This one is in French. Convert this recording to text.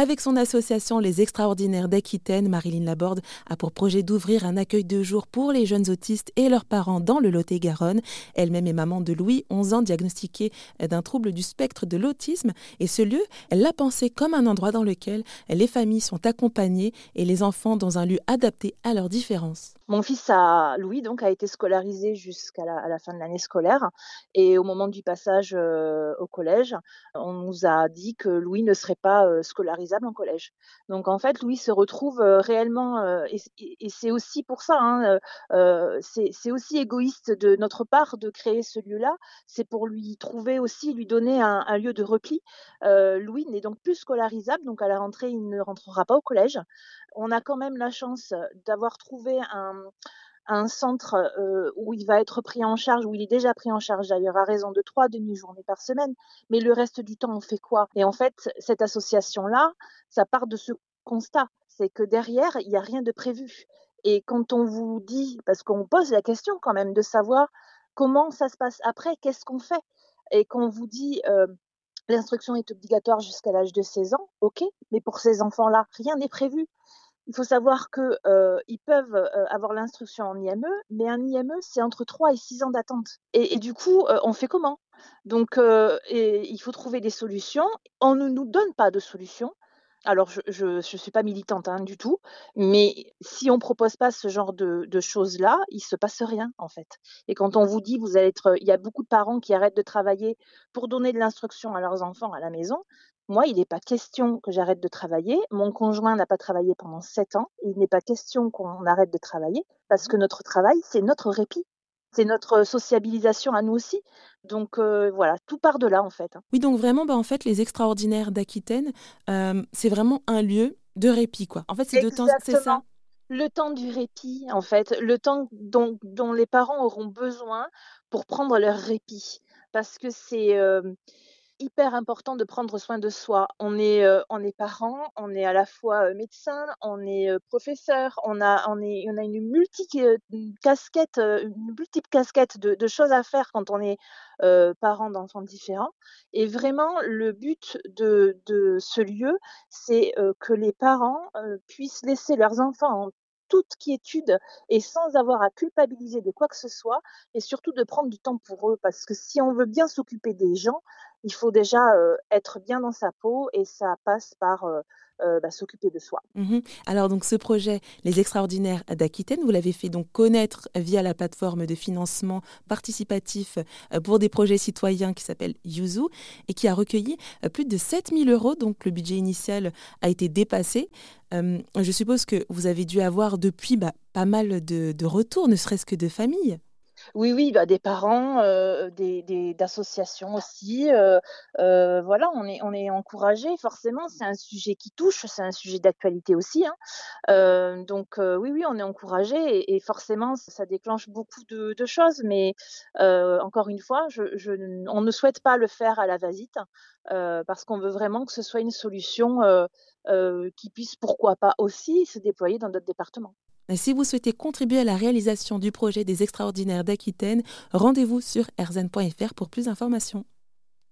Avec son association Les Extraordinaires d'Aquitaine, Marilyn Laborde a pour projet d'ouvrir un accueil de jour pour les jeunes autistes et leurs parents dans le Lot-et-Garonne. Elle-même est maman de Louis, 11 ans, diagnostiqué d'un trouble du spectre de l'autisme. Et ce lieu, elle l'a pensé comme un endroit dans lequel les familles sont accompagnées et les enfants dans un lieu adapté à leurs différences. Mon fils Louis donc a été scolarisé jusqu'à la, fin de l'année scolaire et au moment du passage euh, au collège, on nous a dit que Louis ne serait pas euh, scolarisable en collège. Donc en fait, Louis se retrouve euh, réellement et, c'est aussi pour ça, hein, c'est aussi égoïste de notre part de créer ce lieu-là. C'est pour lui trouver aussi, lui donner un lieu de repli. Louis n'est donc plus scolarisable, donc à la rentrée, il ne rentrera pas au collège. On a quand même la chance d'avoir trouvé un un centre euh, où il va être pris en charge, où il est déjà pris en charge d'ailleurs à raison de trois demi-journées par semaine, mais le reste du temps, on fait quoi? Et en fait, cette association-là, ça part de ce constat, c'est que derrière, il n'y a rien de prévu. Et quand on vous dit, parce qu'on pose la question quand même de savoir comment ça se passe après, qu'est-ce qu'on fait? Et qu'on vous dit, euh, l'instruction est obligatoire jusqu'à l'âge de 16 ans, ok, mais pour ces enfants-là, rien n'est prévu. Il faut savoir qu'ils euh, peuvent euh, avoir l'instruction en IME, mais un IME, c'est entre 3 et 6 ans d'attente. Et, du coup, euh, on fait comment? Donc, il faut trouver des solutions. On ne nous donne pas de solutions. Alors, je ne suis pas militante hein, du tout, mais si on ne propose pas ce genre de, de choses-là, il ne se passe rien, en fait. Et quand on vous dit, vous allez être, il y a beaucoup de parents qui arrêtent de travailler pour donner de l'instruction à leurs enfants à la maison. Moi, il n'est pas question que j'arrête de travailler. Mon conjoint n'a pas travaillé pendant sept ans. Il n'est pas question qu'on arrête de travailler parce que notre travail, c'est notre répit. C'est notre sociabilisation à nous aussi. Donc euh, voilà, tout part de là en fait. Hein. Oui, donc vraiment, bah, en fait, les extraordinaires d'Aquitaine, euh, c'est vraiment un lieu de répit, quoi. En fait, c'est de temps, c'est ça? Le temps du répit, en fait, le temps dont, dont, les parents auront besoin pour prendre leur répit, parce que c'est euh, hyper important de prendre soin de soi. On est, euh, on est parent, on est à la fois euh, médecin, on est euh, professeur, on a, on est, on a une multi casquette, une multiple casquette de, choses à faire quand on est parent d'enfants différents. Et vraiment, le but de, de ce lieu, c'est que les parents puissent laisser leurs enfants en toute quiétude et sans avoir à culpabiliser de quoi que ce soit et surtout de prendre du temps pour eux. Parce que si on veut bien s'occuper des gens, il faut déjà être bien dans sa peau et ça passe par bah, s'occuper de soi. Mmh Alors donc ce projet Les Extraordinaires d'Aquitaine, vous l'avez fait donc connaître via la plateforme de financement participatif pour des projets citoyens qui s'appelle Yuzu et qui a recueilli plus de 7000 euros. Donc le budget initial a été dépassé. je suppose que vous avez dû avoir depuis bah, pas mal de, de retours, ne serait-ce que de familles. Oui, oui, bah, des parents, euh, des d'associations aussi, voilà, on est on encouragé. Forcément, c'est un sujet qui touche, c'est un sujet d'actualité aussi, hein. donc oui, oui, on est encouragé et forcément ça déclenche beaucoup de choses mais encore une fois, on ne souhaite pas le faire à la va-vite, parce qu'on veut vraiment que ce soit une solution, qui puisse, pourquoi pas aussi, se déployer dans d'autres départements. Si vous souhaitez contribuer à la réalisation du projet des extraordinaires d'Aquitaine, rendez-vous sur erzen.fr pour plus d'informations.